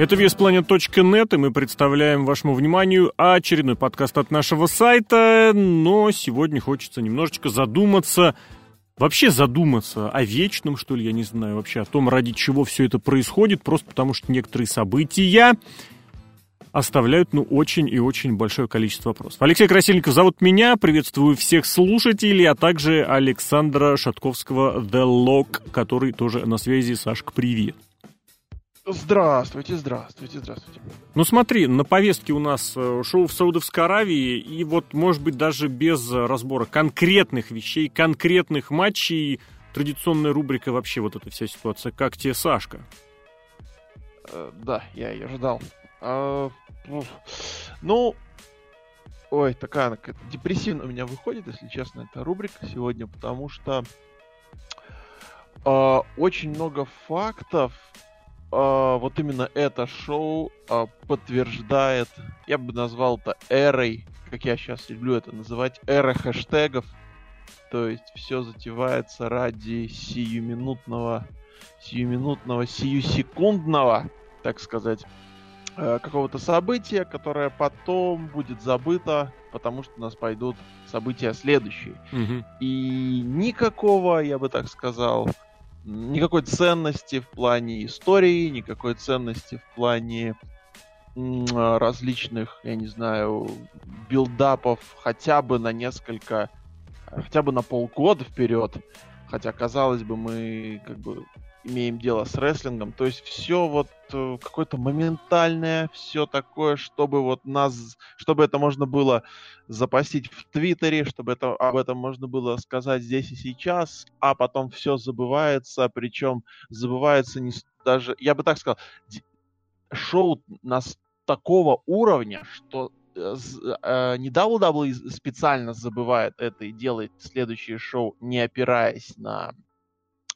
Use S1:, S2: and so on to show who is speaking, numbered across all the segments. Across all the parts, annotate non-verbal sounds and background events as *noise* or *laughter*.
S1: Это веспланет.нет, и мы представляем вашему вниманию очередной подкаст от нашего сайта, но сегодня хочется немножечко задуматься, вообще задуматься о вечном, что ли, я не знаю, вообще о том, ради чего все это происходит, просто потому что некоторые события оставляют, ну, очень и очень большое количество вопросов. Алексей Красильников зовут меня, приветствую всех слушателей, а также Александра Шатковского The Lock, который тоже на связи. Сашка, привет.
S2: Здравствуйте, здравствуйте, здравствуйте.
S1: Ну смотри, на повестке у нас э, шоу в Саудовской Аравии, и вот, может быть, даже без разбора конкретных вещей, конкретных матчей, традиционная рубрика вообще вот эта вся ситуация. Как тебе, Сашка?
S2: Э, да, я ее ждал. А, ну, ой, такая депрессивно у меня выходит, если честно, эта рубрика сегодня, потому что э, очень много фактов, вот именно это шоу э, подтверждает, я бы назвал это эрой, как я сейчас люблю это называть, эра хэштегов. То есть все затевается ради сиюминутного, сиюминутного, сиюсекундного, так сказать, Э, какого-то события, которое потом будет забыто, потому что у нас пойдут события следующие. Угу. И никакого, я бы так сказал, никакой ценности в плане истории, никакой ценности в плане различных, я не знаю, билдапов хотя бы на несколько, хотя бы на полгода вперед. Хотя, казалось бы, мы как бы имеем дело с рестлингом. То есть все вот э, какое-то моментальное, все такое, чтобы вот нас, чтобы это можно было запастить в Твиттере, чтобы это, об этом можно было сказать здесь и сейчас, а потом все забывается, причем забывается не даже, я бы так сказал, шоу нас такого уровня, что э, э, не WWE специально забывает это и делает следующее шоу, не опираясь на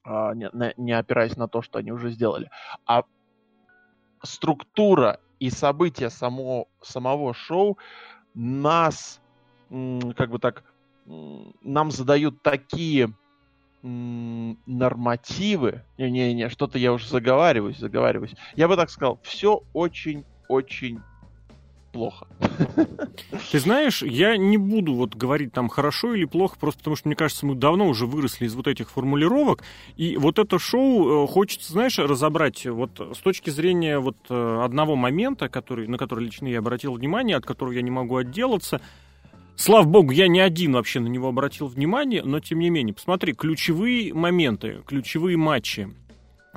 S2: не, не опираясь на то, что они уже сделали, а структура и события само, самого шоу нас, как бы так, нам задают такие нормативы. Не-не-не, что-то я уже заговариваюсь, заговариваюсь. Я бы так сказал, все очень-очень плохо.
S1: Ты знаешь, я не буду вот говорить там хорошо или плохо, просто потому что, мне кажется, мы давно уже выросли из вот этих формулировок, и вот это шоу э, хочется, знаешь, разобрать вот с точки зрения вот э, одного момента, который, на который лично я обратил внимание, от которого я не могу отделаться, Слава богу, я не один вообще на него обратил внимание, но тем не менее, посмотри, ключевые моменты, ключевые матчи.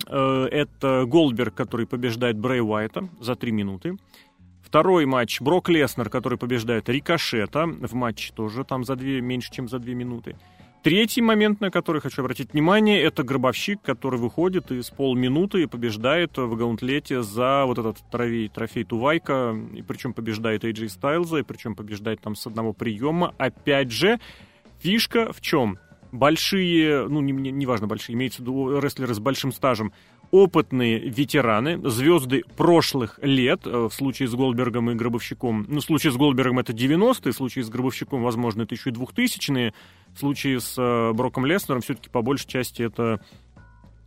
S1: Э, это Голдберг, который побеждает Брэй Уайта за три минуты. Второй матч Брок Леснер, который побеждает Рикошета в матче тоже там за две, меньше, чем за две минуты. Третий момент, на который хочу обратить внимание, это гробовщик, который выходит из полминуты и побеждает в гаунтлете за вот этот трофей, трофей Тувайка, и причем побеждает AJ Стайлза, и причем побеждает там с одного приема. Опять же, фишка в чем? Большие, ну, неважно, не, не важно большие, имеется в виду рестлеры с большим стажем, опытные ветераны, звезды прошлых лет, э, в случае с Голдбергом и Гробовщиком. Ну, в случае с Голдбергом это 90-е, в случае с Гробовщиком, возможно, это еще и 2000-е. В случае с э, Броком Леснером все-таки по большей части это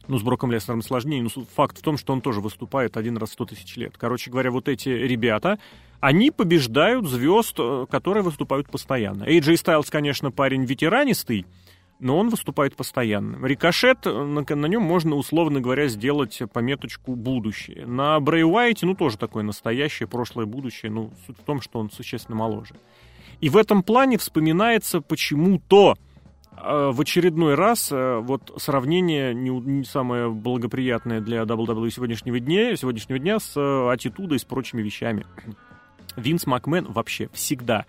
S1: ну, с Броком Леснером сложнее, но факт в том, что он тоже выступает один раз в 100 тысяч лет. Короче говоря, вот эти ребята, они побеждают звезд, э, которые выступают постоянно. AJ Styles, конечно, парень ветеранистый, но он выступает постоянно. Рикошет, на, на нем можно, условно говоря, сделать пометочку «будущее». На Брэй Уайте, ну, тоже такое настоящее, прошлое, будущее, ну, суть в том, что он существенно моложе. И в этом плане вспоминается почему-то э, в очередной раз э, вот сравнение не, не самое благоприятное для WWE сегодняшнего дня, сегодняшнего дня с э, аттитудой и с прочими вещами. Винс Макмен вообще всегда,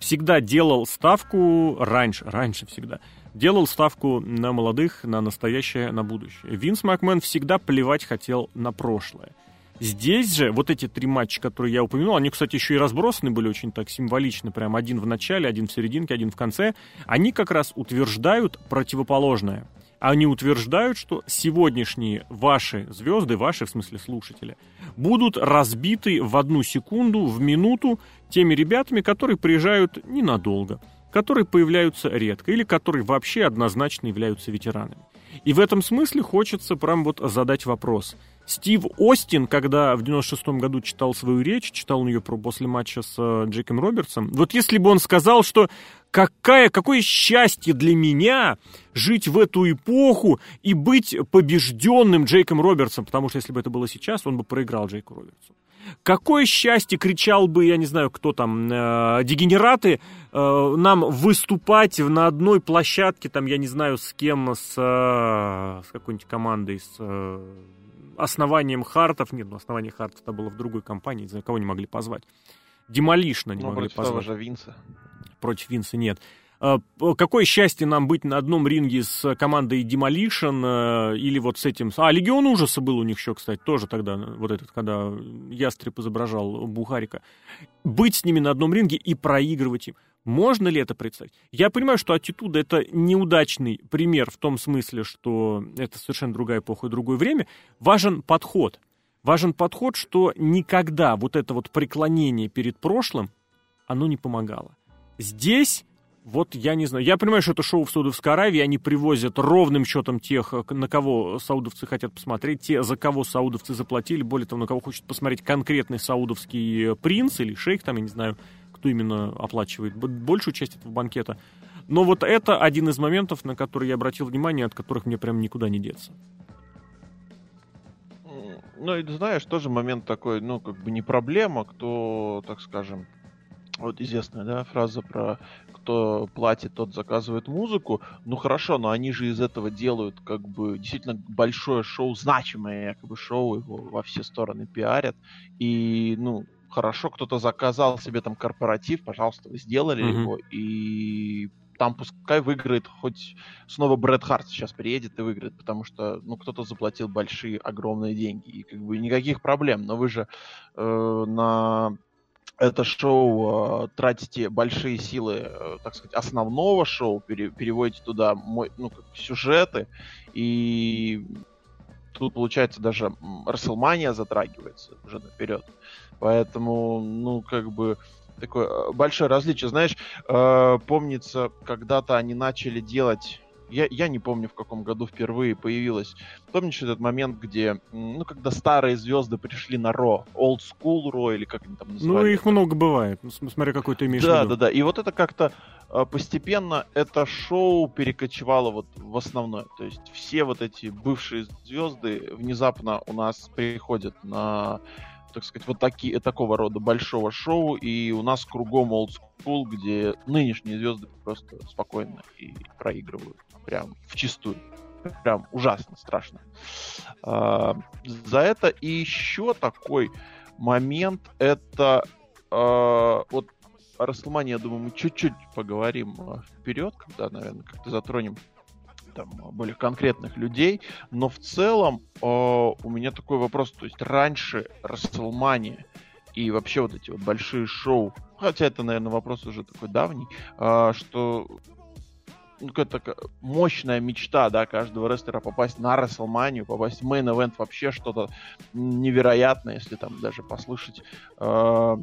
S1: всегда делал ставку раньше, раньше всегда – делал ставку на молодых, на настоящее, на будущее. Винс Макмен всегда плевать хотел на прошлое. Здесь же вот эти три матча, которые я упомянул, они, кстати, еще и разбросаны были очень так символично, прям один в начале, один в серединке, один в конце, они как раз утверждают противоположное. Они утверждают, что сегодняшние ваши звезды, ваши, в смысле слушатели, будут разбиты в одну секунду, в минуту теми ребятами, которые приезжают ненадолго которые появляются редко или которые вообще однозначно являются ветеранами. И в этом смысле хочется прям вот задать вопрос. Стив Остин, когда в 96-м году читал свою речь, читал он ее после матча с э, Джеком Робертсом, вот если бы он сказал, что какая, какое счастье для меня жить в эту эпоху и быть побежденным Джейком Робертсом, потому что если бы это было сейчас, он бы проиграл Джейку Робертсу. Какое счастье, кричал бы, я не знаю, кто там, э, дегенераты, э, нам выступать на одной площадке, там, я не знаю, с кем, с, э, с какой-нибудь командой, с э, основанием Хартов. Нет, ну, основание Хартов это было в другой компании, знаю, кого не могли позвать. Демолишна не ну, могли позвать. Того
S2: же Винса.
S1: Против Винса нет. А, какое счастье нам быть на одном ринге с командой Demolition э, или вот с этим... А, Легион Ужаса был у них еще, кстати, тоже тогда, вот этот, когда Ястреб изображал Бухарика. Быть с ними на одном ринге и проигрывать им. Можно ли это представить? Я понимаю, что аттитуда это неудачный пример в том смысле, что это совершенно другая эпоха и другое время. Важен подход. Важен подход, что никогда вот это вот преклонение перед прошлым, оно не помогало. Здесь вот я не знаю. Я понимаю, что это шоу в Саудовской Аравии. Они привозят ровным счетом тех, на кого саудовцы хотят посмотреть, те, за кого саудовцы заплатили. Более того, на кого хочет посмотреть конкретный саудовский принц или шейх, там, я не знаю, кто именно оплачивает большую часть этого банкета. Но вот это один из моментов, на который я обратил внимание, от которых мне прям никуда не деться.
S2: Ну и знаешь, тоже момент такой, ну, как бы не проблема, кто, так скажем, вот известная, да, фраза про кто платит, тот заказывает музыку. Ну хорошо, но они же из этого делают как бы действительно большое шоу, значимое якобы шоу, его во все стороны пиарят. И, ну, хорошо, кто-то заказал себе там корпоратив, пожалуйста, вы сделали mm-hmm. его, и там пускай выиграет, хоть снова Брэд Харт сейчас приедет и выиграет, потому что, ну, кто-то заплатил большие, огромные деньги, и как бы никаких проблем, но вы же э, на это шоу э, тратите большие силы, э, так сказать, основного шоу, пере, переводите туда мой, ну, как сюжеты, и тут, получается, даже Расселмания затрагивается уже наперед. Поэтому, ну, как бы, такое э, большое различие. Знаешь, э, помнится, когда-то они начали делать я, я не помню, в каком году впервые появилась. Помнишь этот момент, где, ну, когда старые звезды пришли на Ро, Old School Ро, или как они там называют?
S1: Ну, их много бывает, ну, смотря какой ты имеешь
S2: да,
S1: в виду.
S2: Да, да, да. И вот это как-то постепенно это шоу перекочевало вот в основное. То есть все вот эти бывшие звезды внезапно у нас приходят на так сказать, вот такие, такого рода большого шоу, и у нас кругом old school, где нынешние звезды просто спокойно и проигрывают. Прям в чистую. Прям ужасно, страшно. А, за это и еще такой момент, это а, вот о Расселмане, я думаю, мы чуть-чуть поговорим а, вперед, когда, наверное, как-то затронем там, более конкретных людей, но в целом э, у меня такой вопрос, то есть раньше Рестлмания и вообще вот эти вот большие шоу, хотя это, наверное, вопрос уже такой давний, э, что ну, какая-то мощная мечта, да, каждого рестлера попасть на Рестлманию, попасть в main event, вообще что-то невероятное, если там даже послушать э,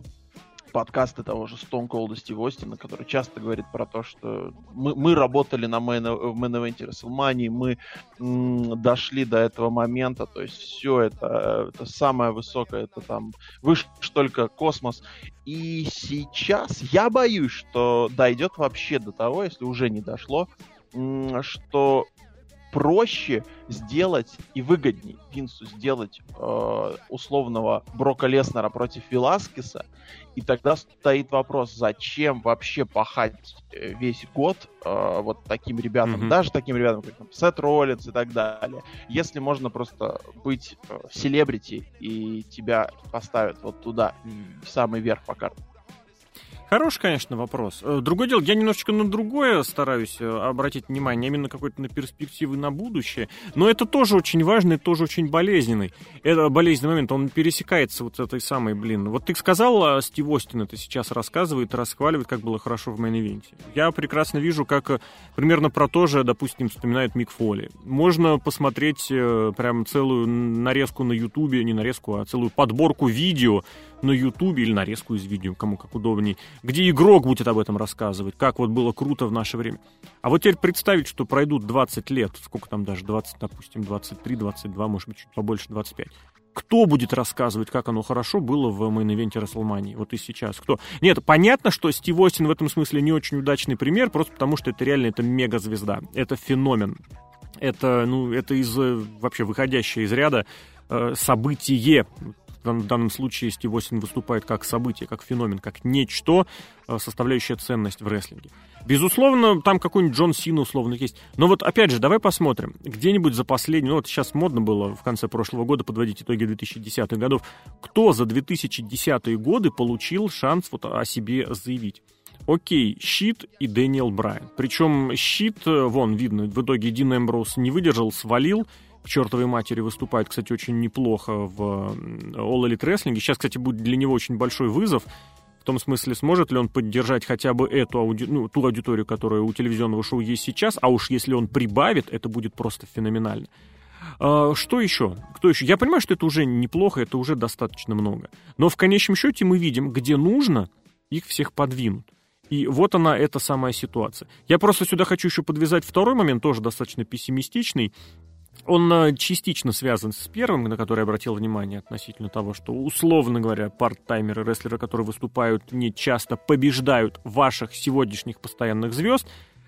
S2: подкасты того же Stone Cold Стив Остина, который часто говорит про то, что мы, мы работали на main event е WrestleMania, мы м, дошли до этого момента, то есть все это, это самое высокое, это там выше только космос. И сейчас я боюсь, что дойдет вообще до того, если уже не дошло, м, что проще сделать и выгодней Винсу сделать э, условного Брока Леснера против Веласкеса, и тогда стоит вопрос, зачем вообще пахать э, весь год э, вот таким ребятам, mm-hmm. даже таким ребятам, как там, Сет Роллинс и так далее, если можно просто быть э, селебрити и тебя поставят вот туда, в самый верх по карте.
S1: Хороший, конечно, вопрос. Э, другое дело, я немножечко на другое стараюсь э, обратить внимание, именно какой-то на перспективы на будущее. Но это тоже очень важный, тоже очень болезненный. Это болезненный момент, он пересекается вот этой самой, блин. Вот ты сказал, а Стив Остин это сейчас рассказывает, расхваливает, как было хорошо в main event е. Я прекрасно вижу, как э, примерно про то же, допустим, вспоминает Мик Фоли. Можно посмотреть прям целую нарезку на Ютубе, не нарезку, а целую подборку видео на Ютубе или нарезку из видео, кому как удобнее, где игрок будет об этом рассказывать, как вот было круто в наше время. А вот теперь представить, что пройдут 20 лет, сколько там даже, 20, допустим, 23, 22, может быть, чуть побольше, 25 кто будет рассказывать, как оно хорошо было в main event е Рестлмании? Вот и сейчас. Кто? Нет, понятно, что Стив Остин в этом смысле не очень удачный пример, просто потому что это реально это мега-звезда. Это феномен. Это, ну, это из вообще выходящее из ряда э, событие в данном случае Стив Остин выступает как событие, как феномен, как нечто, э, составляющее ценность в рестлинге. Безусловно, там какой-нибудь Джон Сина условно есть. Но вот опять же, давай посмотрим. Где-нибудь за последний, ну вот сейчас модно было в конце прошлого года подводить итоги 2010-х годов. Кто за 2010-е годы получил шанс вот о себе заявить? Окей, Щит и Дэниел Брайан. Причем Щит, э, вон, видно, в итоге Дин Эмброуз не выдержал, свалил, к чертовой матери выступает, кстати, очень неплохо в All Elite Wrestling. Сейчас, кстати, будет для него очень большой вызов. В том смысле, сможет ли он поддержать хотя бы эту ауди... ну, ту аудиторию, которая у телевизионного шоу есть сейчас, а уж если он прибавит, это будет просто феноменально. А, что еще? Кто еще? Я понимаю, что это уже неплохо, это уже достаточно много. Но в конечном счете мы видим, где нужно, их всех подвинут. И вот она, эта самая ситуация. Я просто сюда хочу еще подвязать второй момент, тоже достаточно пессимистичный. Он э, частично связан с первым, на который я обратил внимание относительно того, что, условно говоря, парт-таймеры, рестлеры, которые выступают, не часто побеждают ваших сегодняшних постоянных звезд.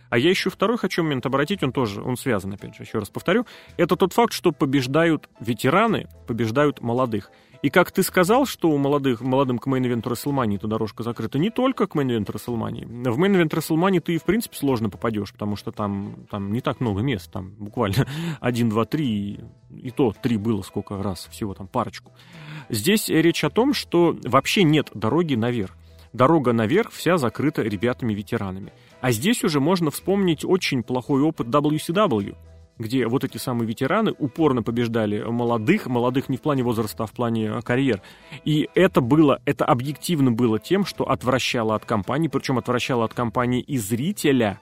S1: А я еще второй хочу момент обратить, он тоже, он связан, опять же, еще раз повторю. Это тот факт, что побеждают ветераны, побеждают молодых. И как ты сказал, что у молодых, молодым к main event у Рестлмании эта дорожка закрыта не только к main event у Рестлмании. В main event Рестлмании ты, в принципе, сложно попадешь, потому что там, там не так много мест, там буквально *laughs* один, два, три, и то три было сколько раз, всего там парочку. Здесь речь о том, что вообще нет дороги наверх. Дорога наверх вся закрыта ребятами-ветеранами. А здесь уже можно вспомнить очень плохой опыт WCW где вот эти самые ветераны упорно побеждали молодых, молодых не в плане возраста, а в плане а, карьер. И это было, это объективно было тем, что отвращало от компании, причем отвращало от компании и зрителя,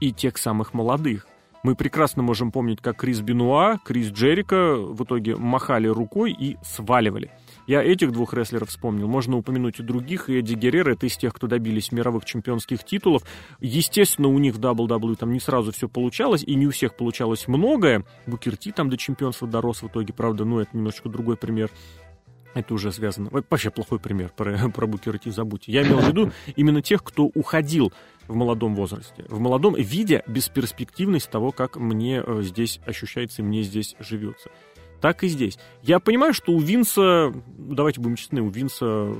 S1: и тех самых молодых. Мы прекрасно можем помнить, как Крис Бенуа, Крис Джерика в итоге махали рукой и сваливали. Я этих двух рестлеров вспомнил. Можно упомянуть и других. И Эдди Геррера, это из тех, кто добились мировых чемпионских титулов. Естественно, у них в WWE там не сразу все получалось, и не у всех получалось многое. Букерти там до чемпионства дорос в итоге, правда, ну, это немножечко другой пример. Это уже связано. Вообще плохой пример про, *laughs* про Букерти, забудьте. Я имел в виду именно тех, кто уходил в молодом возрасте. В молодом, видя бесперспективность того, как мне э, здесь ощущается и мне здесь живется так и здесь. Я понимаю, что у Винса, давайте будем честны, у Винса,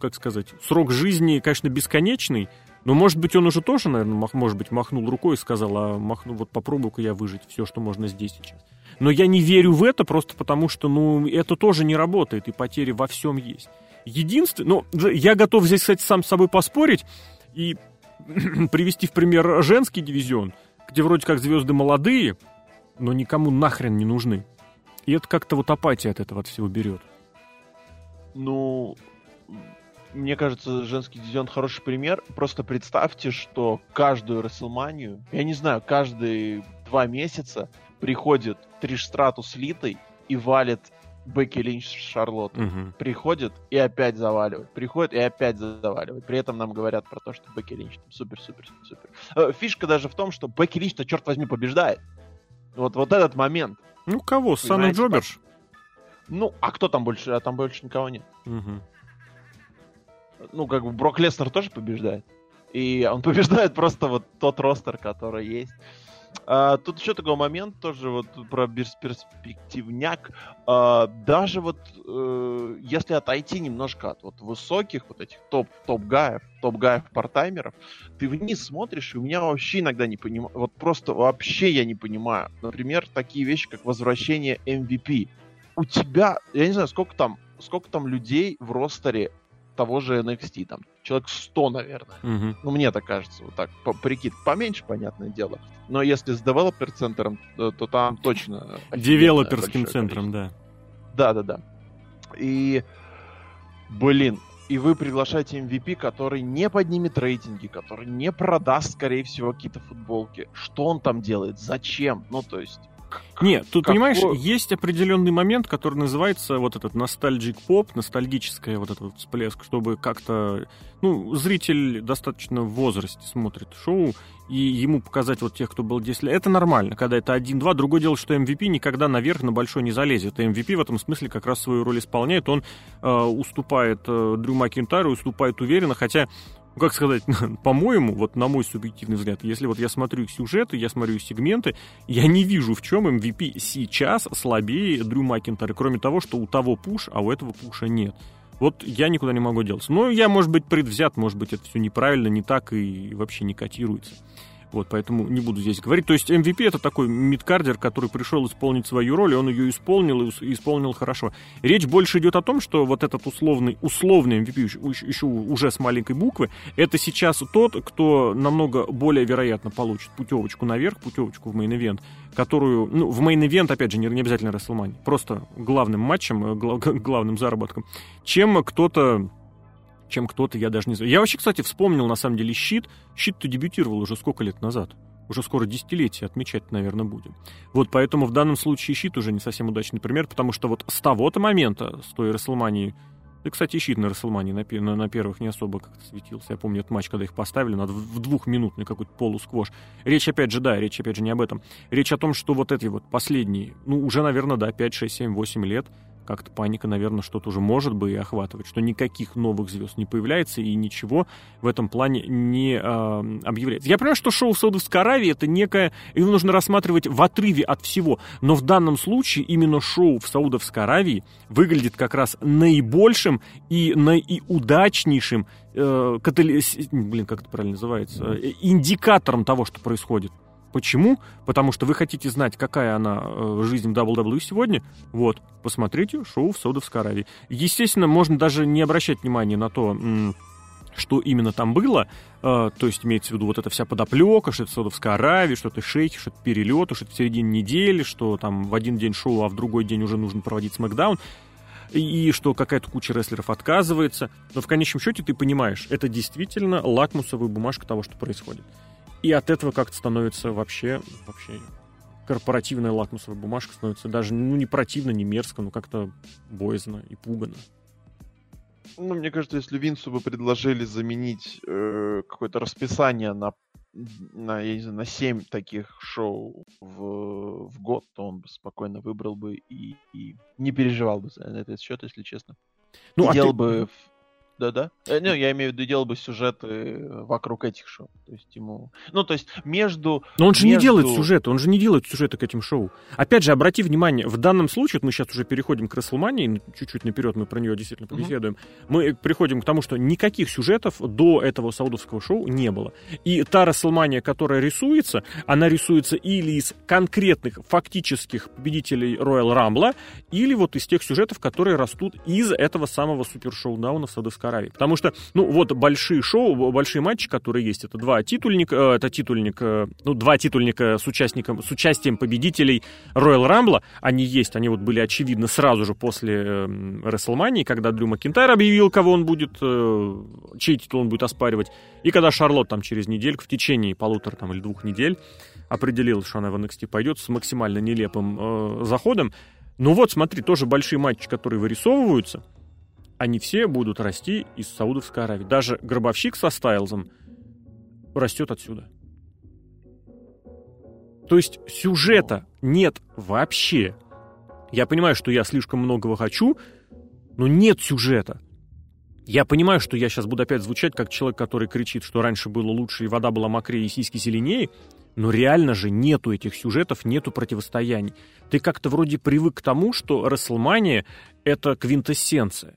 S1: как сказать, срок жизни, конечно, бесконечный, но, может быть, он уже тоже, наверное, мах, может быть, махнул рукой и сказал, а махну, вот попробую-ка я выжить все, что можно здесь сейчас. Но я не верю в это просто потому, что, ну, это тоже не работает, и потери во всем есть. Единственное, ну, я готов здесь, кстати, сам с собой поспорить и *clears throat* привести в пример женский дивизион, где вроде как звезды молодые, но никому нахрен не нужны. И это как-то вот апатия от этого от всего берет.
S2: Ну, мне кажется, женский дивизион хороший пример. Просто представьте, что каждую Расселманию, я не знаю, каждые два месяца приходит Триш Стратус Литой и валит Бекки Линч с Шарлотт. Угу. Приходит и опять заваливает. Приходит и опять заваливает. При этом нам говорят про то, что Бекки Линч супер-супер-супер. Э, фишка даже в том, что Бекки Линч-то, черт возьми, побеждает. Вот, вот этот момент.
S1: Ну, кого? Санна Джоберш?
S2: Ну, а кто там больше? А там больше никого нет. Угу. Ну, как бы Брок Леснер тоже побеждает. И он побеждает просто вот тот ростер, который есть. А, тут еще такой момент тоже вот про перспективняк. А, даже вот э, если отойти немножко от вот высоких вот этих топ топ гаев, топ гаев партаймеров, ты вниз смотришь и у меня вообще иногда не понимаю, вот просто вообще я не понимаю. Например, такие вещи как возвращение MVP. У тебя, я не знаю, сколько там, сколько там людей в ростере того же NXT, там человек 100, наверное. Угу. Ну, мне так кажется, вот так, по прикид. Поменьше, понятное дело. Но если с девелопер-центром, то, то там точно... *laughs*
S1: Девелоперским центром, да.
S2: Да-да-да. И, блин, и вы приглашаете MVP, который не поднимет рейтинги, который не продаст, скорее всего, какие-то футболки. Что он там делает? Зачем? Ну, то есть,
S1: Нет, тут, какой... понимаешь, есть определенный момент, который называется вот этот ностальджик поп, ностальгическая вот этот всплеск, чтобы как-то, ну, зритель достаточно в возрасте смотрит шоу, и ему показать вот тех, кто был 10 лет, это нормально, когда это один-два. Другое дело, что MVP никогда наверх на большой не залезет. И MVP в этом смысле как раз свою роль исполняет. Он э, уступает э, Дрю Макинтару, уступает уверенно, хотя ну, как сказать, *laughs* по-моему, вот на мой субъективный взгляд, если вот я смотрю сюжеты, я смотрю сегменты, я не вижу, в чем MVP сейчас слабее Дрю Макинтара, кроме того, что у того пуш, а у этого пуша нет. Вот я никуда не могу делать. Но я, может быть, предвзят, может быть, это все неправильно, не так и вообще не котируется. Вот, поэтому не буду здесь говорить. То есть MVP это такой мидкардер, который пришел исполнить свою роль, и он ее исполнил и исполнил хорошо. Речь больше идет о том, что вот этот условный, условный MVP, еще, уже с маленькой буквы, это сейчас тот, кто намного более вероятно получит путевочку наверх, путевочку в main event, которую, ну, в main event, опять же, не, не обязательно Рестлмании, просто главным матчем, э, главным заработком, чем кто-то чем кто-то, я даже не знаю. Я вообще, кстати, вспомнил, на самом деле, щит. Щит-то дебютировал уже сколько лет назад? Уже скоро десятилетие отмечать, наверное, будем. Вот поэтому в данном случае щит уже не совсем удачный пример, потому что вот с того-то момента, с той Расселмании, и, кстати, щит на Расселмании на, на, на первых не особо как-то светился. Я помню этот матч, когда их поставили, надо в двухминутный какой-то полусквош. Речь, опять же, да, речь, опять же, не об этом. Речь о том, что вот эти вот последние, ну, уже, наверное, да, 5, 6, 7, 8 лет — как-то паника, наверное, что-то уже может бы и охватывать, что никаких новых звезд не появляется и ничего в этом плане не э, объявляется. Я понимаю, что шоу в Саудовской Аравии это некое, его нужно рассматривать в отрыве от всего, но в данном случае именно шоу в Саудовской Аравии выглядит как раз наибольшим и наиудачнейшим э, катали... блин, как это правильно называется, э, индикатором того, что происходит. Почему? Потому что вы хотите знать, какая она э, жизнь в WWE сегодня. Вот, посмотрите шоу в Саудовской Аравии. Естественно, можно даже не обращать внимания на то, что именно там было, э, то есть имеется в виду вот эта вся подоплека, что это Саудовская Аравия, что это шейки, что это перелеты, что это в середине недели, что там в один день шоу, а в другой день уже нужно проводить смакдаун, и что какая-то куча рестлеров отказывается. Но в конечном счете ты понимаешь, это действительно лакмусовая бумажка того, что происходит. И от этого как-то становится вообще, вообще корпоративная лакмусовая бумажка становится даже, ну, не противно, не мерзко, но как-то боязно и пугано.
S2: Ну, мне кажется, если Винсу бы предложили заменить э, какое-то расписание на, на, я не знаю, на 7 таких шоу в, в год, то он бы спокойно выбрал бы и, и не переживал бы за этот счет, если честно. Ну, и а делал ты... бы да-да. Э, ну, я имею в виду, делал бы сюжеты вокруг этих шоу. То есть ему... Ну, то есть между...
S1: Но он же
S2: между...
S1: не делает сюжеты, он же не делает сюжеты к этим шоу. Опять же, обрати внимание, в данном случае, вот мы сейчас уже переходим к Расселмании, чуть-чуть наперед мы про нее действительно побеседуем, mm-hmm. мы приходим к тому, что никаких сюжетов до этого саудовского шоу не было. И та Расселмания, которая рисуется, она рисуется или из конкретных фактических победителей Royal Rumble, или вот из тех сюжетов, которые растут из этого самого супершоу-дауна в Саудовской Аравии. Потому что, ну, вот большие шоу, большие матчи, которые есть, это два титульника, э, это титульник, э, ну, два титульника с участником, с участием победителей Royal Rumble, они есть, они вот были очевидны сразу же после э, WrestleMania, когда Дрю Макинтайр объявил, кого он будет, чей титул он будет оспаривать, и когда Шарлот там через недельку, в течение полутора там или двух недель определил, что она в NXT пойдет с максимально нелепым э, заходом. Ну вот, смотри, тоже большие матчи, которые вырисовываются — они все будут расти из Саудовской Аравии. Даже гробовщик со Стайлзом растет отсюда. То есть сюжета нет вообще. Я понимаю, что я слишком многого хочу, но нет сюжета. Я понимаю, что я сейчас буду опять звучать как человек, который кричит, что раньше было лучше, и вода была мокрее, и сиськи зеленее, но реально же нету этих сюжетов, нету противостояний. Ты как-то вроде привык к тому, что Расселмания — это квинтэссенция.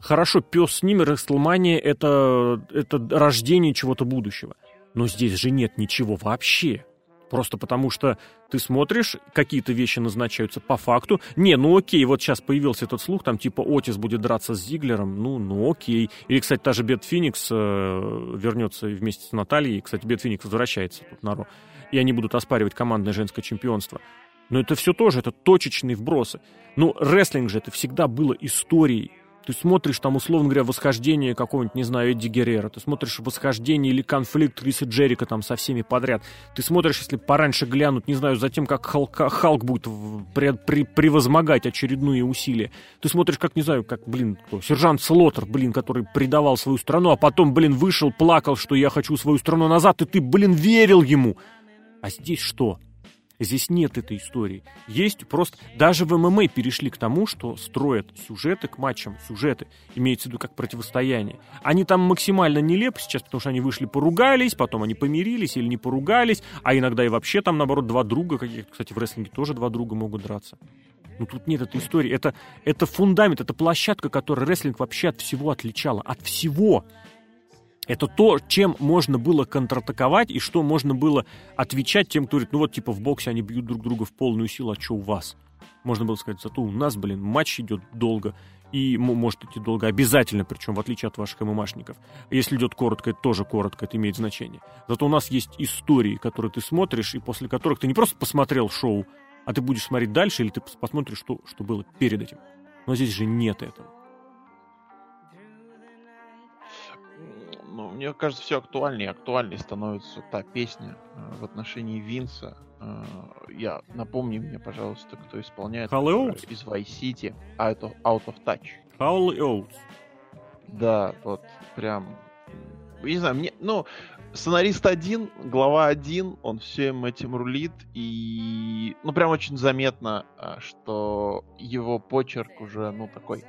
S1: Хорошо, пес с ними, Рестлмания это, это рождение чего-то будущего. Но здесь же нет ничего вообще. Просто потому что ты смотришь, какие-то вещи назначаются по факту. Не, ну окей, вот сейчас появился этот слух, там типа Отис будет драться с Зиглером, ну, ну окей. Или, кстати, та же Бет Феникс э, вернется вместе с Натальей. Кстати, Бет Феникс возвращается тут на Ро. И они будут оспаривать командное женское чемпионство. Но это все тоже, это точечные вбросы. Ну, рестлинг же это всегда было историей Ты смотришь там, условно говоря, восхождение какого-нибудь, не знаю, Эдди Геррера. Ты смотришь восхождение или конфликт Криса Джерика там со всеми подряд. Ты смотришь, если пораньше глянуть, не знаю, за тем, как Халк, Халк будет при, при, превозмогать очередные усилия. Ты смотришь, как, не знаю, как, блин, сержант Слотер, блин, который предавал свою страну, а потом, блин, вышел, плакал, что я хочу свою страну назад, и ты, блин, верил ему. А здесь что? Здесь нет этой истории. Есть просто... Даже в ММА перешли к тому, что строят сюжеты к матчам. Сюжеты. Имеется в виду как противостояние. Они там максимально нелепы сейчас, потому что они вышли, поругались, потом они помирились или не поругались, а иногда и вообще там, наоборот, два друга каких Кстати, в рестлинге тоже два друга могут драться. Но тут нет этой истории. Это, это фундамент, это площадка, которая рестлинг вообще от всего отличала. От всего. Это то, чем можно было контратаковать и что можно было отвечать тем, кто говорит, ну вот типа в боксе они бьют друг друга в полную силу, а что у вас? Можно было сказать, зато у нас, блин, матч идет долго, и может идти долго обязательно, причем в отличие от ваших ММАшников. Если идет коротко, это тоже коротко, это имеет значение. Зато у нас есть истории, которые ты смотришь, и после которых ты не просто посмотрел шоу, а ты будешь смотреть дальше, или ты посмотришь, что, что было перед этим. Но здесь же нет этого.
S2: Ну, мне кажется, все актуальнее и актуальнее становится та песня э, в отношении Винса. Э, я напомни мне, пожалуйста, кто исполняет
S1: Hall
S2: из Vice City Out of, Out of Touch.
S1: Hall Oates.
S2: Да, вот прям. Не знаю, мне, ну, сценарист один, глава один, он всем этим рулит, и, ну, прям очень заметно, э, что его почерк уже, ну, такой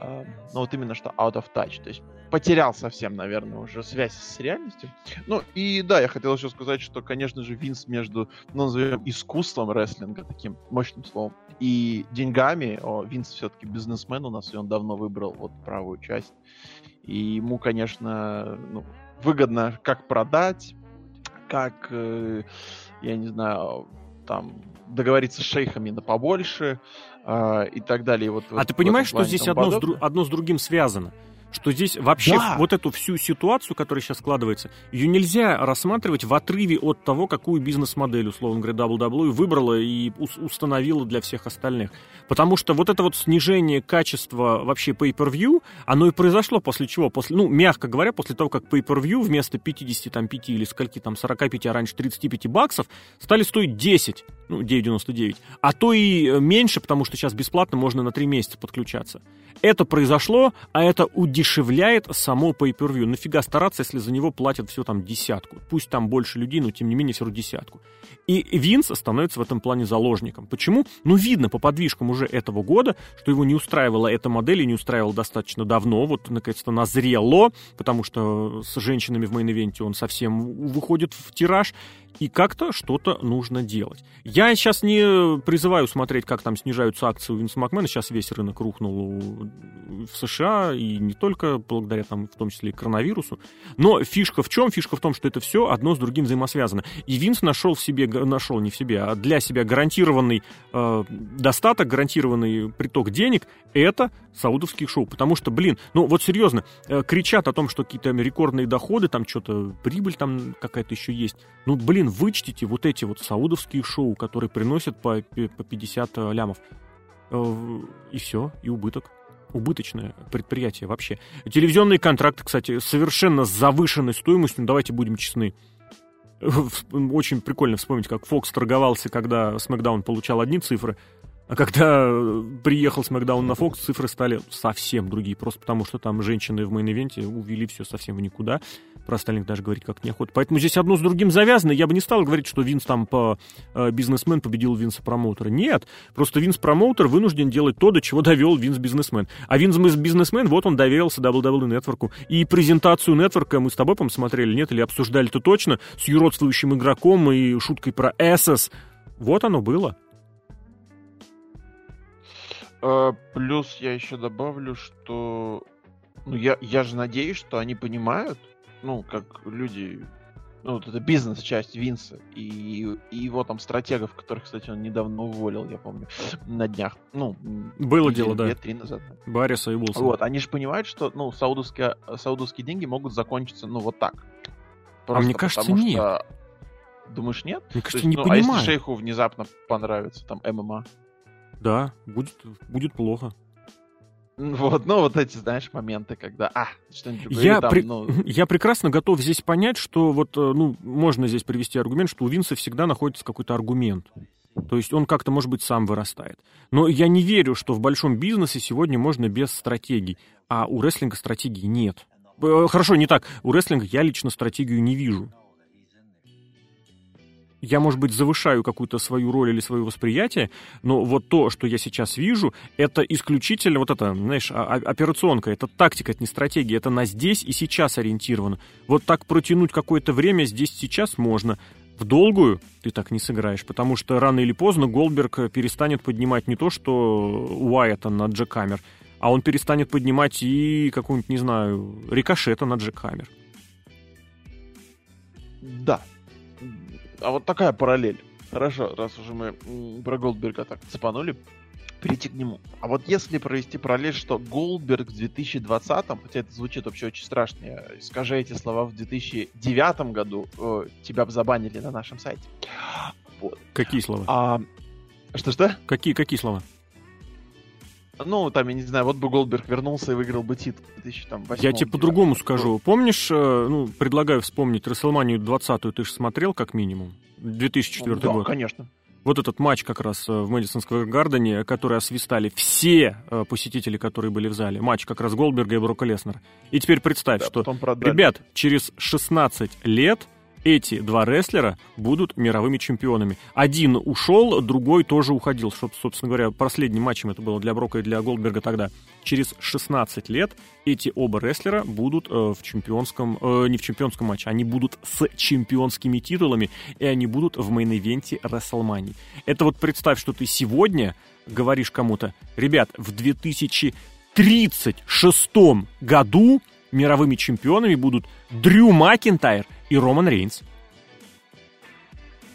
S2: ну вот именно что out of touch, то есть потерял совсем, наверное, уже связь с реальностью. Ну и да, я хотел еще сказать, что, конечно же, Винс между, ну, назовем, искусством рестлинга, таким мощным словом, и деньгами, о, Винс все-таки бизнесмен у нас, и он давно выбрал вот правую часть, и ему, конечно, ну, выгодно как продать, как, э, я не знаю, там договориться с шейхами на побольше, и так далее. Вот,
S1: а ты понимаешь, что здесь одно с, одно с другим связано? Что здесь вообще да. вот эту всю ситуацию, которая сейчас складывается, ее нельзя рассматривать в отрыве от того, какую бизнес-модель, условно говоря, WWE выбрала и установила для всех остальных. Потому что вот это вот снижение качества вообще pay-per-view, оно и произошло после чего? После, ну, мягко говоря, после того, как pay-per-view вместо 55 или скольки там 45, а раньше 35 баксов стали стоить 10, ну, 9,99, а то и меньше, потому что сейчас бесплатно можно на 3 месяца подключаться. Это произошло, а это удешевляет само pay-per-view. Нафига стараться, если за него платят все там десятку? Пусть там больше людей, но тем не менее все равно десятку. И Винс становится в этом плане заложником. Почему? Ну, видно по подвижкам уже этого года, что его не устраивала эта модель и не устраивала достаточно давно. Вот, наконец-то, назрело, потому что с женщинами в main event е он совсем выходит в тираж и как-то что-то нужно делать. Я сейчас не призываю смотреть, как там снижаются акции у Винса Макмена. Сейчас весь рынок рухнул в США, и не только благодаря там, в том числе и коронавирусу. Но фишка в чем? Фишка в том, что это все одно с другим взаимосвязано. И Винс нашел в себе, нашел не в себе, а для себя гарантированный э, достаток, гарантированный приток денег, это саудовских шоу. Потому что, блин, ну вот серьезно, э, кричат о том, что какие-то рекордные доходы, там что-то, прибыль там какая-то еще есть. Ну, блин, вычтите вот эти вот саудовские шоу, которые приносят по, по 50 э, лямов. Э, и все, и убыток убыточное предприятие вообще. Телевизионные контракты, кстати, совершенно с завышенной стоимостью, ну, давайте будем честны. Очень прикольно вспомнить, как Fox торговался, когда SmackDown получал одни цифры, а когда приехал SmackDown на Fox, цифры стали совсем другие, просто потому что там женщины в main event е увели все совсем в никуда. Про остальных даже говорить как неохота. Поэтому здесь одно с другим завязано. Я бы не стал говорить, что Винс там по э, бизнесмен победил Винса промоутера. Нет, просто Винс промоутер вынужден делать то, до чего довел Винс бизнесмен. А Винс бизнесмен, вот он доверился WWE Network. И презентацию нетворка мы с тобой, по смотрели, нет, или обсуждали то точно, с юродствующим игроком и шуткой про SS. Вот оно было.
S2: А, плюс я еще добавлю, что ну, я, я же надеюсь, что они понимают, ну, как люди, ну, вот это бизнес-часть Винса и, и его там стратегов, которых, кстати, он недавно уволил, я помню, на днях. Ну,
S1: было дело, да.
S2: три назад.
S1: Барриса и Уилсона.
S2: Вот, они же понимают, что, ну, саудовские, саудовские деньги могут закончиться, ну, вот так.
S1: Просто а мне кажется, нет. Что...
S2: Думаешь, нет?
S1: Мне кажется, есть, не ну, понимаю.
S2: А если шейху внезапно понравится там ММА?
S1: Да, будет, будет плохо.
S2: Вот, ну вот эти, знаешь, моменты, когда, а, что-нибудь
S1: я, там, при... ну... *laughs* я прекрасно готов здесь понять, что вот, э, ну, можно здесь привести аргумент, что у Винса всегда находится какой-то аргумент. То есть он как-то, может быть, сам вырастает. Но я не верю, что в большом бизнесе сегодня можно без стратегий, а у рестлинга стратегии нет. Э, хорошо, не так. У рестлинга я лично стратегию не вижу я, может быть, завышаю какую-то свою роль или свое восприятие, но вот то, что я сейчас вижу, это исключительно вот это, знаешь, операционка, это тактика, это не стратегия, это на здесь и сейчас ориентировано. Вот так протянуть какое-то время здесь сейчас можно. В долгую ты так не сыграешь, потому что рано или поздно Голдберг перестанет поднимать не то, что Уайта на Джек Хаммер, а он перестанет поднимать и какую-нибудь, не знаю, рикошета на Джек Хаммер.
S2: Да, а вот такая параллель. Хорошо, раз уже мы про Голдберга так цепанули, перейти к нему. А вот если провести параллель, что Голдберг в 2020, хотя это звучит вообще очень страшно, я скажи эти слова в 2009 году, э, тебя бы забанили на нашем сайте.
S1: Вот. Какие слова?
S2: А, что-что?
S1: Какие, какие слова?
S2: Ну, там, я не знаю, вот бы Голдберг вернулся и выиграл бы титул 2008
S1: Я тебе по-другому скажу. Помнишь, э, ну, предлагаю вспомнить Расселманию 20-ю, ты же смотрел как минимум? 2004
S2: да,
S1: год.
S2: конечно.
S1: Вот этот матч как раз э, в Мэдисон Сквер Гардене, который освистали все э, посетители, которые были в зале. Матч как раз Голдберга и Брока Леснера. И теперь представь, да, что, ребят, через 16 лет эти два рестлера будут мировыми чемпионами. Один ушел, другой тоже уходил. Что, собственно говоря, последним матчем это было для Брока и для Голдберга тогда. Через 16 лет эти оба рестлера будут э, в чемпионском, э, не в чемпионском матче, они будут с чемпионскими титулами, и они будут в main event е WrestleMania. Это вот представь, что ты сегодня говоришь кому-то, ребят, в 2036 году мировыми чемпионами будут Дрю Макинтайр и Роман Рейнс.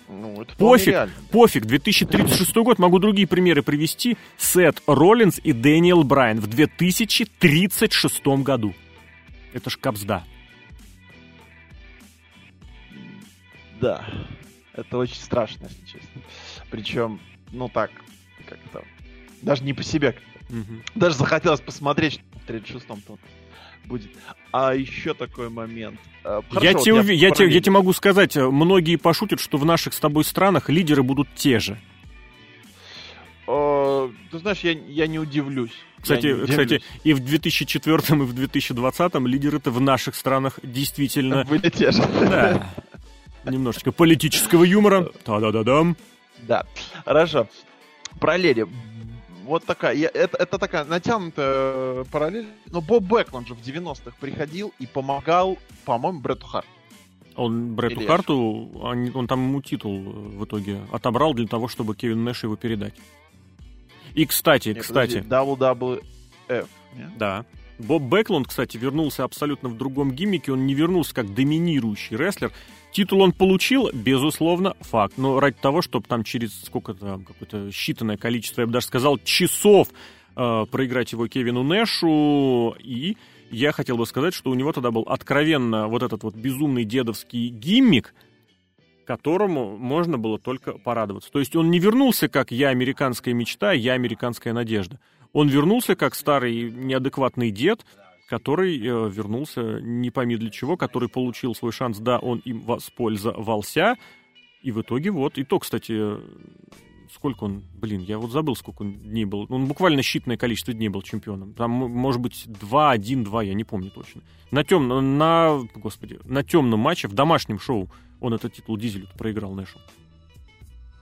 S2: Ну, это
S1: пофиг, пофиг. 2036 год, могу другие примеры привести. Сет Роллинс и Дэниел Брайан в 2036 году. Это ж капсда.
S2: Да, это очень страшно, если честно. Причем, ну так, как-то, даже не по себе. Угу. Даже захотелось посмотреть, в 36-м тут будет. А еще такой момент.
S1: Э, хорошо, я, вот тебе, я, я, тебе, я тебе могу сказать, э, многие пошутят, что в наших с тобой странах лидеры будут те же.
S2: Э, ты знаешь, я, я не удивлюсь.
S1: Кстати,
S2: не
S1: кстати, и в 2004 и в 2020 лидеры-то в наших странах действительно... *laughs*
S2: Были те же.
S1: Да. Немножечко политического юмора. Та-да-да-дам.
S2: Да. Хорошо. Про Леди вот такая, я, это, это такая натянутая параллель. Но Боб Бэкланд же в 90-х приходил и помогал, по-моему, Бретту Харту.
S1: Он Бретту Харту, он, он там ему титул в итоге отобрал для того, чтобы Кевин Нэш его передать. И, кстати, Нет, кстати...
S2: WWF, нет?
S1: Да. Боб Бэкланд, кстати, вернулся абсолютно в другом гиммике. Он не вернулся как доминирующий рестлер. Титул он получил, безусловно, факт. Но ради того, чтобы там через сколько-то, какое-то считанное количество, я бы даже сказал, часов э, проиграть его Кевину Нэшу. И я хотел бы сказать, что у него тогда был откровенно вот этот вот безумный дедовский гиммик, которому можно было только порадоваться. То есть он не вернулся как «я американская мечта», «я американская надежда». Он вернулся как старый неадекватный дед, который э, вернулся не пойми для чего, который получил свой шанс, да, он им воспользовался, и в итоге вот, и то, кстати, сколько он, блин, я вот забыл, сколько он дней был, он буквально считанное количество дней был чемпионом, там, может быть, два, один, два, я не помню точно. На темном, на, господи, на темном матче, в домашнем шоу он этот титул Дизелю проиграл Нэшу.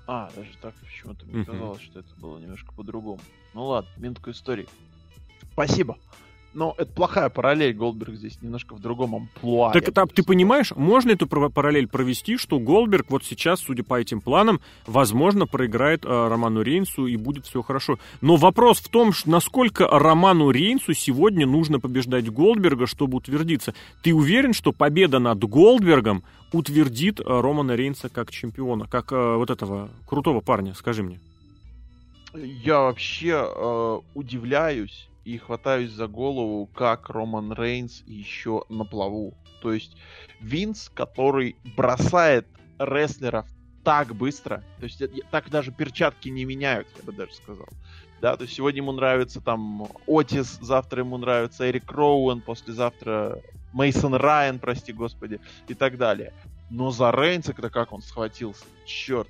S2: А, даже так почему-то мне казалось, что это было немножко по-другому. Ну ладно, минутку истории. Спасибо. Но это плохая параллель, Голдберг здесь немножко в другом амплуа.
S1: Так это, ты понимаешь, можно эту параллель провести, что Голдберг вот сейчас, судя по этим планам, возможно, проиграет э, Роману Рейнсу и будет все хорошо. Но вопрос в том, насколько Роману Рейнсу сегодня нужно побеждать Голдберга, чтобы утвердиться. Ты уверен, что победа над Голдбергом утвердит э, Романа Рейнса как чемпиона, как э, вот этого крутого парня, скажи мне?
S2: Я вообще э, удивляюсь и хватаюсь за голову, как Роман Рейнс еще на плаву. То есть Винс, который бросает рестлеров так быстро, то есть так даже перчатки не меняют, я бы даже сказал. да, то есть сегодня ему нравится там Отис, завтра ему нравится Эрик Роуэн, послезавтра Мейсон Райан, прости господи, и так далее. Но за Рейнса, когда как он схватился, черт.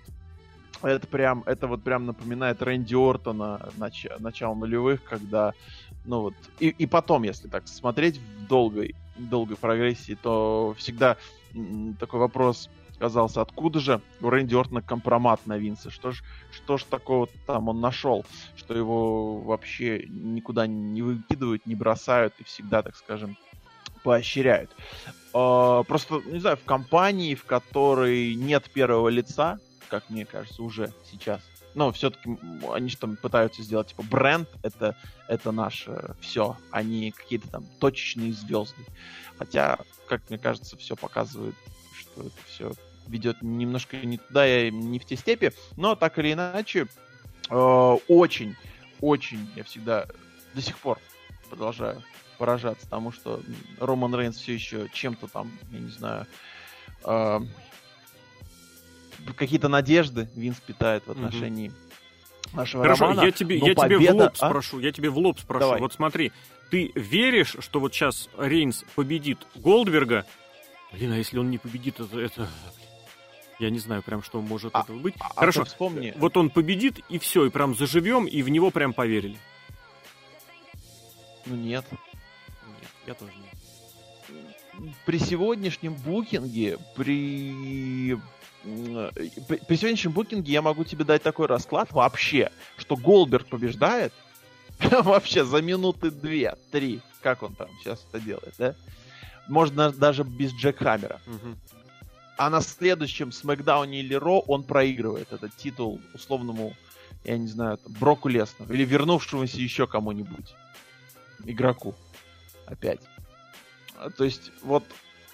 S2: Это прям, это вот прям напоминает Рэнди Ортона нач, начала нулевых, когда, ну вот, и, и потом, если так смотреть в долгой, долгой прогрессии, то всегда такой вопрос казался, откуда же у Рэнди Ортона компромат на Винса? Что ж, что ж такого там он нашел, что его вообще никуда не выкидывают, не бросают и всегда, так скажем, поощряют. А, просто, не знаю, в компании, в которой нет первого лица, как мне кажется, уже сейчас, но все-таки они же там пытаются сделать, типа, бренд, это, это наше все, а не какие-то там точечные звезды. Хотя, как мне кажется, все показывает, что это все ведет немножко не туда и не в те степи, но так или иначе, э, очень, очень я всегда до сих пор продолжаю поражаться тому, что Роман Рейнс все еще чем-то там, я не знаю, э, какие-то надежды Винс питает в отношении угу. нашего
S1: Хорошо,
S2: романа.
S1: я тебе, я победа... тебе в лоб а? спрошу, я тебе в лоб спрошу. Давай. Вот смотри, ты веришь, что вот сейчас Рейнс победит Голдберга? Блин, а если он не победит, это, это я не знаю прям, что может а, этого быть. А, Хорошо, вспомни. Вот он победит, и все, и прям заживем, и в него прям поверили.
S2: Ну нет.
S1: Нет, я тоже нет.
S2: При сегодняшнем букинге, при... при... При сегодняшнем букинге я могу тебе дать такой расклад вообще, что Голберг побеждает *laughs* вообще за минуты две, три, как он там сейчас это делает, да? Можно даже без Джек Хаммера. Угу а на следующем Смакдауне или Ро он проигрывает этот титул условному, я не знаю, там, Броку Леснеру или вернувшемуся еще кому-нибудь игроку опять. А, то есть вот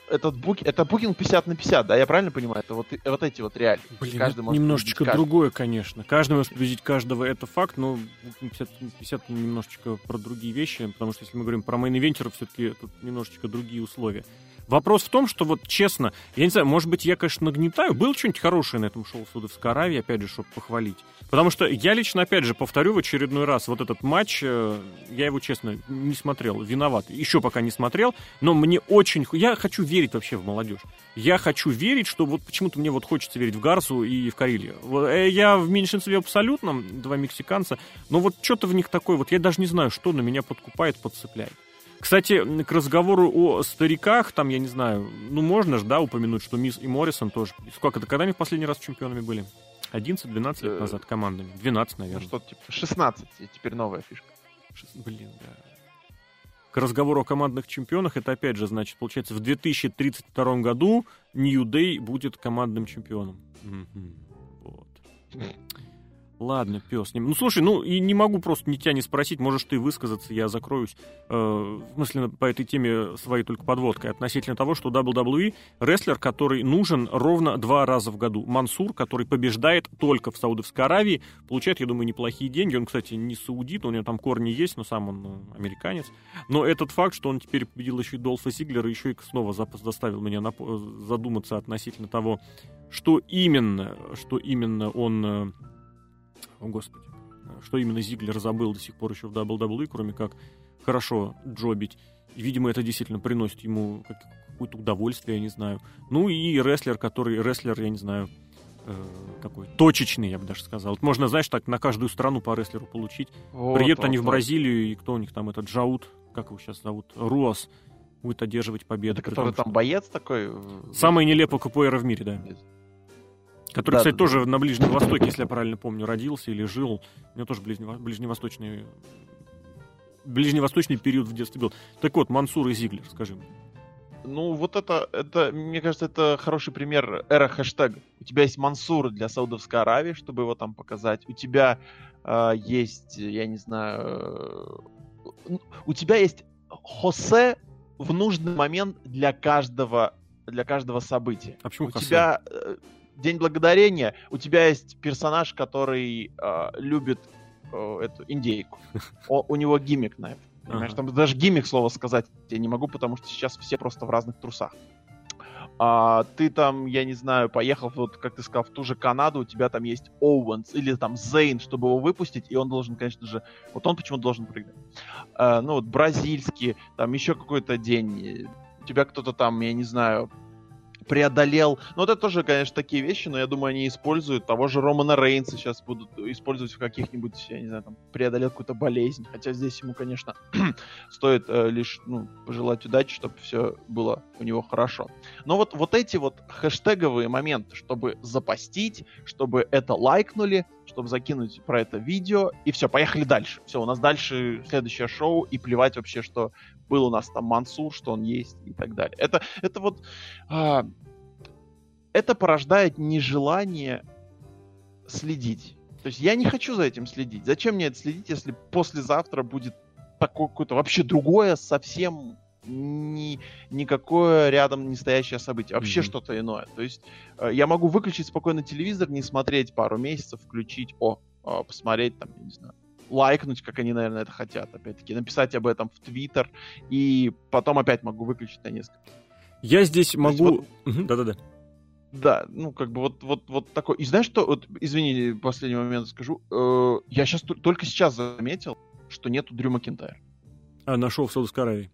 S2: этот book, это booking 50 на 50, да, я правильно понимаю? Это вот, вот эти вот реалии.
S1: Блин, каждый может немножечко другое, конечно. Каждый может победить каждого, это факт, но 50 на 50 немножечко про другие вещи, потому что если мы говорим про main eventer ов, все-таки тут немножечко другие условия. Вопрос в том, что вот честно, я не знаю, может быть, я, конечно, нагнетаю. Было что-нибудь хорошее на этом шоу в Саудовской Аравии, опять же, чтобы похвалить. Потому что я лично, опять же, повторю в очередной раз, вот этот матч, э, я его, честно, не смотрел, виноват. Еще пока не смотрел, но мне очень... Я хочу верить вообще в молодежь. Я хочу верить, что вот почему-то мне вот хочется верить в Гарсу и в Карелию. Э, я в меньшинстве абсолютном, два мексиканца, но вот что-то в них такое, вот я даже не знаю, что на меня подкупает, подцепляет. Кстати, к разговору о стариках, там, я не знаю, ну, можно же, да, упомянуть, что Мисс и Моррисон тоже... Сколько это, когда они в последний раз чемпионами были? 11-12 лет э, назад командами. 12, наверное. Ну,
S2: что-то типа 16, теперь новая фишка.
S1: Блин, да. К разговору о командных чемпионах, это опять же, значит, получается, в 2032 году New Day будет командным чемпионом. Вот. *laughs* Ладно, пес. Ну, слушай, ну, и не могу просто ни тебя не спросить, можешь ты высказаться, я закроюсь, э, в смысле, по этой теме своей только подводкой, относительно того, что WWE рестлер, который нужен ровно два раза в году. Мансур, который побеждает только в Саудовской Аравии, получает, я думаю, неплохие деньги. Он, кстати, не саудит, у него там корни есть, но сам он ну, американец. Но этот факт, что он теперь победил еще и Долфа Сиглера, еще и снова заставил меня задуматься относительно того, что именно, что именно он э, о, Господи. Что именно Зиглер забыл до сих пор еще в WWE, кроме как хорошо джобить. И, видимо, это действительно приносит ему какое-то удовольствие, я не знаю. Ну и рестлер, который, рестлер, я не знаю, э, такой точечный, я бы даже сказал. Вот можно, знаешь, так на каждую страну по рестлеру получить. Вот, Приедут вот, они вот. в Бразилию, и кто у них там, этот Джаут, как его сейчас зовут, Руас, будет одерживать победу.
S2: Это который том, там боец такой?
S1: Самый нелепый КПР в мире, да. Который, да, кстати, да, тоже на Ближнем Востоке, если я правильно помню, родился или жил. У него тоже ближнево- ближневосточный ближневосточный период в детстве был. Так вот, Мансур и Зиглер, скажи мне.
S2: Ну, вот это, это, мне кажется, это хороший пример эра хэштега. У тебя есть Мансур для Саудовской Аравии, чтобы его там показать. У тебя э, есть, я не знаю, э, у тебя есть Хосе в нужный момент для каждого, для каждого события.
S1: А почему
S2: у
S1: Хосе?
S2: тебя э, День благодарения, у тебя есть персонаж, который э, любит э, эту индейку. *laughs* О, у него гиммик на это. Понимаешь, ага. там даже гиммик слова сказать я не могу, потому что сейчас все просто в разных трусах. а ты там, я не знаю, поехал, вот как ты сказал, в ту же Канаду, у тебя там есть Оуэнс или там Зейн, чтобы его выпустить, и он должен, конечно же, вот он почему-то должен прыгать. А, ну вот бразильский, там еще какой-то день, у тебя кто-то там, я не знаю, преодолел. Ну, вот это тоже, конечно, такие вещи, но я думаю, они используют того же Романа Рейнса сейчас будут использовать в каких-нибудь, я не знаю, там, преодолел какую-то болезнь. Хотя здесь ему, конечно, *clears throat* стоит э, лишь, ну, пожелать удачи, чтобы все было у него хорошо. Но вот, вот эти вот хэштеговые моменты, чтобы запостить, чтобы это лайкнули, чтобы закинуть про это видео, и все, поехали дальше. Все, у нас дальше следующее шоу, и плевать вообще, что был у нас там Мансур, что он есть и так далее. Это, это вот... А, это порождает нежелание следить. То есть я не хочу за этим следить. Зачем мне это следить, если послезавтра будет такое какое-то вообще другое, совсем ни, никакое рядом не стоящее событие, вообще mm-hmm. что-то иное. То есть э, я могу выключить спокойно телевизор, не смотреть пару месяцев, включить, о, о посмотреть там, я не знаю, лайкнуть, как они, наверное, это хотят, опять-таки, написать об этом в Твиттер, и потом опять могу выключить на несколько.
S1: Я здесь могу... Да-да-да.
S2: Да, ну как бы вот, вот, вот такой. И знаешь что, вот, извини, последний момент скажу. Э, я сейчас только сейчас заметил, что нету Дрю Макентайр.
S1: А, нашел в Саудовской Аравии.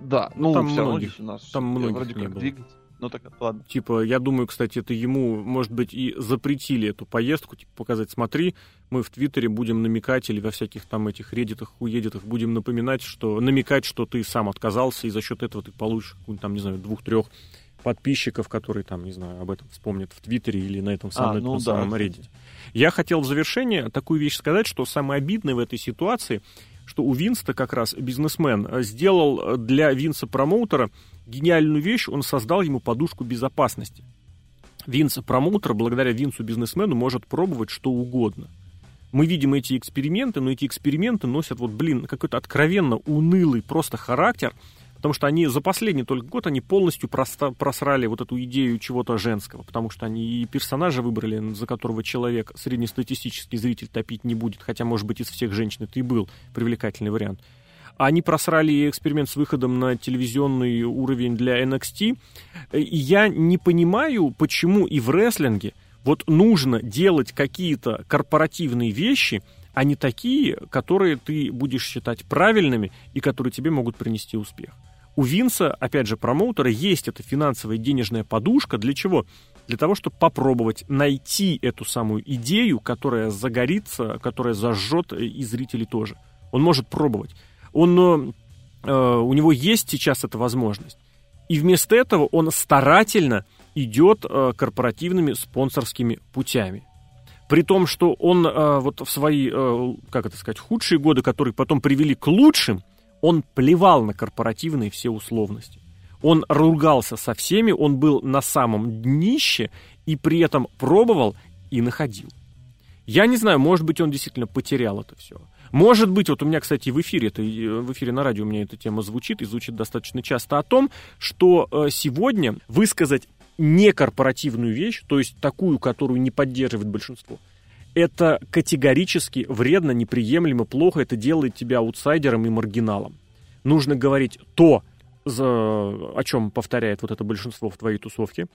S2: Да, ну, там все многих, у нас
S1: там многих вроде как было. двигаться.
S2: Ну так, ладно.
S1: Типа, я думаю, кстати, это ему, может быть, и запретили эту поездку, типа, показать, смотри, мы в Твиттере будем намекать или во всяких там этих реддитах, уедетах будем напоминать, что, намекать, что ты сам отказался, и за счет этого ты получишь какую-нибудь там, не знаю, двух-трех подписчиков, которые там, не знаю, об этом вспомнят в Твиттере или на этом самом, а, ну, этом да, самом Reddit. Я хотел в завершение такую вещь сказать, что самое обидное в этой ситуации, что у Винста как раз бизнесмен сделал для Винса промоутера гениальную вещь, он создал ему подушку безопасности. Винс промоутер, благодаря Винсу бизнесмену, может пробовать что угодно. Мы видим эти эксперименты, но эти эксперименты носят вот, блин, какой-то откровенно унылый просто характер, потому что они за последний только год они полностью просрали вот эту идею чего-то женского, потому что они и персонажа выбрали, за которого человек, среднестатистический зритель, топить не будет, хотя, может быть, из всех женщин это и был привлекательный вариант. Они просрали эксперимент с выходом на телевизионный уровень для NXT. И я не понимаю, почему и в рестлинге вот нужно делать какие-то корпоративные вещи, а не такие, которые ты будешь считать правильными и которые тебе могут принести успех. У Винса, опять же, промоутера, есть эта финансовая денежная подушка. Для чего? Для того, чтобы попробовать найти эту самую идею, которая загорится, которая зажжет и зрителей тоже. Он может пробовать он, э, у него есть сейчас эта возможность. И вместо этого он старательно идет э, корпоративными спонсорскими путями. При том, что он э, вот в свои, э, как это сказать, худшие годы, которые потом привели к лучшим, он плевал на корпоративные все условности. Он ругался со всеми, он был на самом днище и при этом пробовал и находил. Я не знаю, может быть, он действительно потерял это все. Может быть, вот у меня, кстати, в эфире, это, в эфире на радио у меня эта тема звучит и звучит достаточно часто о том, что э, сегодня высказать некорпоративную вещь, то есть такую, которую не поддерживает большинство, это категорически вредно, неприемлемо, плохо, это делает тебя аутсайдером и маргиналом. Нужно говорить то, о чем повторяет вот это большинство в твоей тусовке,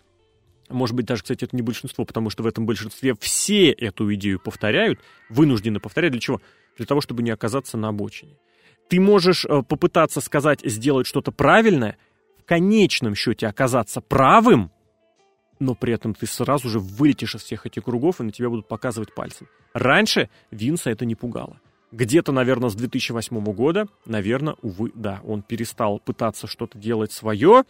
S1: может быть, даже, кстати, это не большинство, потому что в этом большинстве все эту идею повторяют, вынуждены повторять. Для чего? для того, чтобы не оказаться на обочине. Ты можешь э, попытаться сказать, сделать что-то правильное, в конечном счете оказаться правым, но при этом ты сразу же вылетишь из всех этих кругов, и на тебя будут показывать пальцем. Раньше Винса это не пугало. Где-то, наверное, с 2008 года, наверное, увы, да, он перестал пытаться что-то делать свое,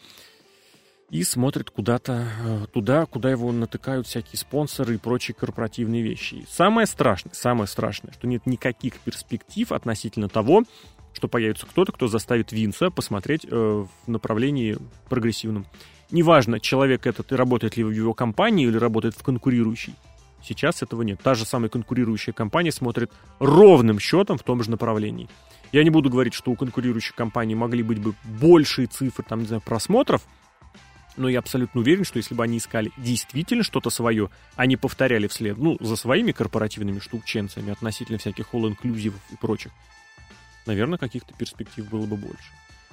S1: и смотрит куда-то э, туда, куда его натыкают всякие спонсоры и прочие корпоративные вещи. И самое страшное, самое страшное, что нет никаких перспектив относительно того, что появится кто-то, кто заставит Винса посмотреть э, в направлении прогрессивном. Неважно, человек этот работает ли в его компании или работает в конкурирующей. Сейчас этого нет. Та же самая конкурирующая компания смотрит ровным счетом в том же направлении. Я не буду говорить, что у конкурирующих компаний могли быть бы большие цифры, там, не знаю, просмотров, но я абсолютно уверен, что если бы они искали действительно что-то свое, они повторяли вслед, ну, за своими корпоративными штукченцами относительно всяких all-inclusive и прочих, наверное, каких-то перспектив было бы больше.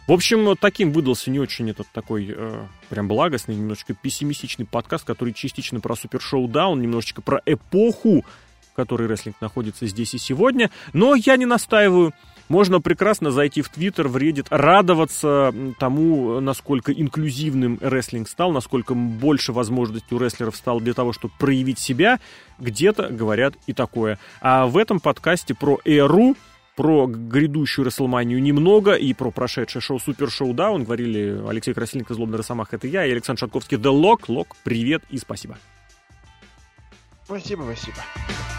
S1: В общем, таким выдался не очень этот такой э, прям благостный, немножечко пессимистичный подкаст, который частично про супершоу Даун, немножечко про эпоху, в которой рестлинг находится здесь и сегодня. Но я не настаиваю. Можно прекрасно зайти в Твиттер, в Reddit, радоваться тому, насколько инклюзивным рестлинг стал, насколько больше возможностей у рестлеров стало для того, чтобы проявить себя. Где-то говорят и такое. А в этом подкасте про эру про грядущую Расселманию немного, и про прошедшее шоу Супер Шоу Даун говорили Алексей Красильников, Злобный Росомах, это я, и Александр Шатковский, The Lock. Лок, привет и спасибо.
S2: Спасибо, спасибо.